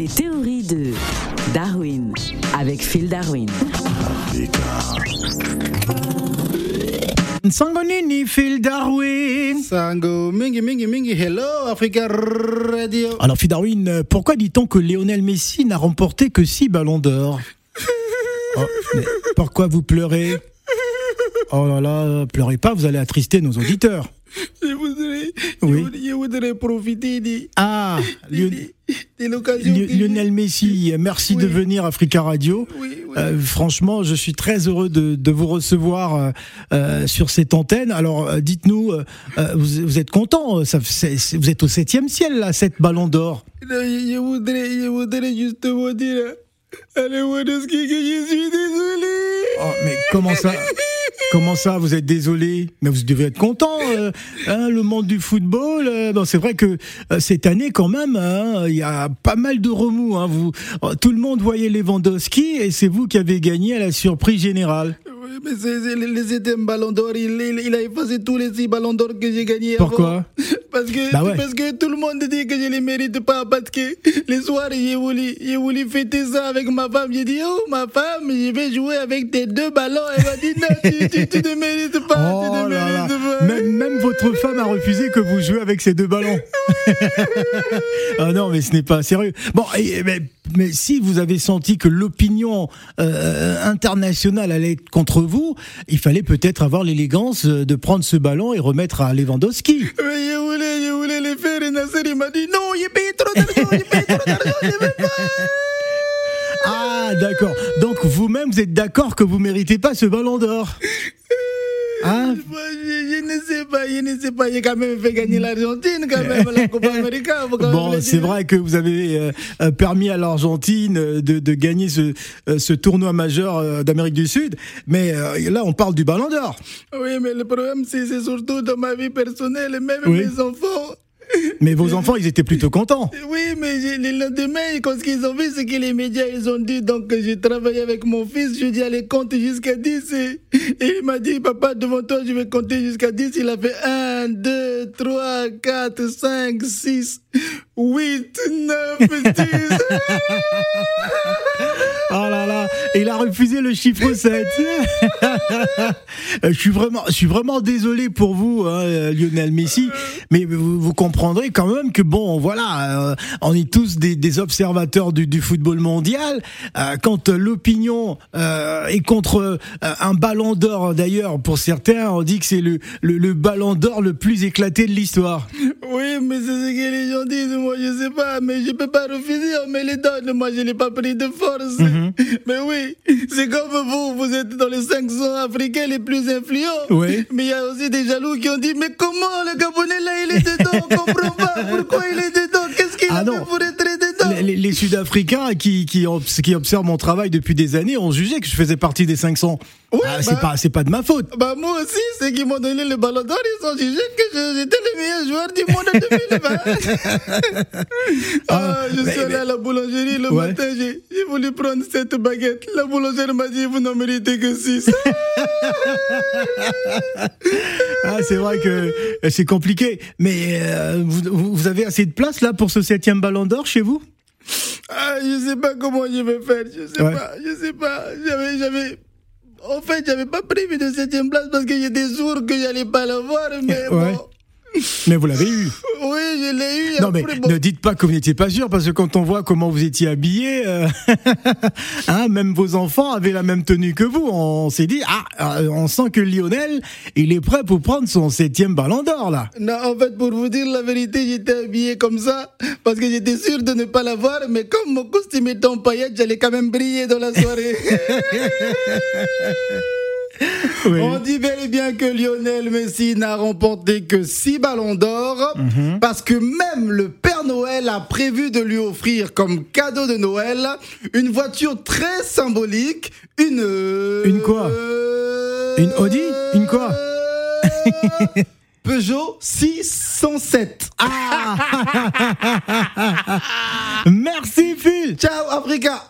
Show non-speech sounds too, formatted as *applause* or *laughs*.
Les théories de Darwin avec Phil Darwin. Sangonini, Phil Darwin. Sango, mingi, mingi, mingi, hello, Africa Radio. Alors, Phil Darwin, pourquoi dit-on que Lionel Messi n'a remporté que 6 ballons d'or *laughs* Oh, Pourquoi vous pleurez? Oh là là, pleurez pas, vous allez attrister nos auditeurs. Je voudrais, Oui. je voudrais, profiter de, Ah, de, de l'occasion. Lionel Messi, merci de venir Africa Radio. Oui. Euh, franchement, je suis très heureux de, de vous recevoir euh, euh, sur cette antenne. Alors, dites-nous, euh, vous, vous êtes content ça, c'est- c'est- Vous êtes au septième ciel, là, cette ballon d'or. Non, je, je voudrais, je voudrais justement dire à que je suis désolé. Oh, mais comment ça *laughs* Comment ça, vous êtes désolé? Mais vous devez être content. euh, hein, le monde du football, euh, bon, c'est vrai que euh, cette année, quand même, hein, il y a pas mal de remous. hein, vous, oh, tout le monde voyait Lewandowski et c'est vous qui avez gagné à la surprise générale. Mais c'est c'est le, le septième ballon d'or. Il, il, il a effacé tous les six ballons d'or que j'ai gagnés. avant. Pourquoi? *laughs* Parce que, Bah ouais. parce que tout le monde dit que je ne les mérite pas. Parce que les soirs, j'ai voulu, voulu fêter ça avec ma femme. J'ai dit, oh, ma femme, je vais jouer avec tes deux ballons. Elle m'a dit, non, tu, tu, tu ne mérites pas. tu ne mérites votre femme a refusé que vous jouiez avec ces deux ballons. *laughs* ah non, mais ce n'est pas sérieux. Bon, mais, mais si vous avez senti que l'opinion euh, internationale allait être contre vous, il fallait peut-être avoir l'élégance euh, de prendre ce ballon et remettre à Lewandowski. Mais je voulais, je voulais les faire. Et Nasser, il m'a dit, non, j'ai payé trop. Ah, d'accord. Donc vous-même, vous êtes d'accord que vous méritez pas ce ballon d'or *laughs* Hein? Je, ne sais pas, je ne sais pas. J'ai quand même fait gagner l'Argentine, quand même, la Copa *laughs* América. faut quand même Bon, c'est vrai que vous avez euh, euh, permis à l'Argentine euh, de, de gagner ce, ce tournoi majeur d'Amérique du Sud, mais là on parle du Ballon d'Or. Oui, mais le problème, c'est c'est surtout dans ma vie personnelle, même Oui. mes enfants. Mais vos enfants, ils étaient plutôt contents. Oui, mais le lendemain, quand ce qu'ils ont vu, c'est que les médias, ils ont dit, donc j'ai travaillé avec mon fils, je dis, allez, compte jusqu'à 10. Et, et il m'a dit, papa, devant toi, je vais compter jusqu'à 10. Il a fait 1, 2, 3, 4, 5, 6, 8, 9, 10. Et il a refusé le chiffre *laughs* 7. je suis vraiment, je suis vraiment désolé pour vous, hein, euh, Lionel Messi, mais vous, vous comprendrez quand même que bon, voilà, euh, on est tous des, des observateurs du, du football mondial. Euh, quand euh, l'opinion euh, est contre euh, un ballon d'or, d'ailleurs, pour certains, on dit que c'est le, le, le ballon d'or le plus éclaté de l'histoire. Oui, mais c'est ce que les gens disent, moi je sais pas, mais je peux pas refuser, on me les donne, moi je l'ai pas pris de force. Mais oui, c'est comme vous, vous êtes dans les 500 Africains les plus influents. Oui. Mais il y a aussi des jaloux qui ont dit, mais comment le Gabonais là il est dedans, on comprend pas, pourquoi il est dedans, qu'est-ce qu'il Ah a non. fait pour être dedans Les, Sud-Africains qui, qui, obs- qui observent mon travail depuis des années ont jugé que je faisais partie des 500. Oui, Ah, c'est bah- pas, c'est pas de ma faute. Bah moi aussi, ceux qui m'ont donné le ballon d'or, ils ont jugé que je- j'étais le meilleur joueur du monde en 2020. *laughs* ah, je mais- suis allé mais- à la boulangerie le Ouais. matin, j'ai voulu prendre cette baguette. La boulangère m'a dit, vous n'en méritez que 6. *laughs* Ah, c'est vrai que euh, c'est compliqué. Mais euh, vous vous avez assez de place là pour ce septième ballon d'or chez vous? Ah, je sais pas comment je vais faire, je sais Ouais. pas, je sais pas. J'avais, j'avais... En fait, j'avais pas prévu de septième place parce que j'étais sûr que j'allais pas l'avoir, mais Ouais. bon. Mais vous l'avez eu. Oui, je l'ai eu. Non mais ne dites pas que vous n'étiez pas sûr parce que quand on voit comment vous étiez habillé, euh, *laughs* hein, même vos enfants avaient la même tenue que vous. On s'est dit ah, euh, on sent que Lionel, il est prêt pour prendre son septième ballon d'or là. Non, en fait, pour vous dire la vérité, j'étais habillé comme ça parce que j'étais sûr de ne pas l'avoir, mais comme mon costume était en paillettes, j'allais quand même briller dans la soirée. *laughs* Oui. On dit bel et bien que Lionel Messi n'a remporté que 6 ballons d'or parce que même le Père Noël a prévu de lui offrir comme cadeau de Noël une voiture très symbolique, une... Une quoi? Une Audi? Une quoi? *laughs* Peugeot 607. *laughs* Merci Phil. Ciao Africa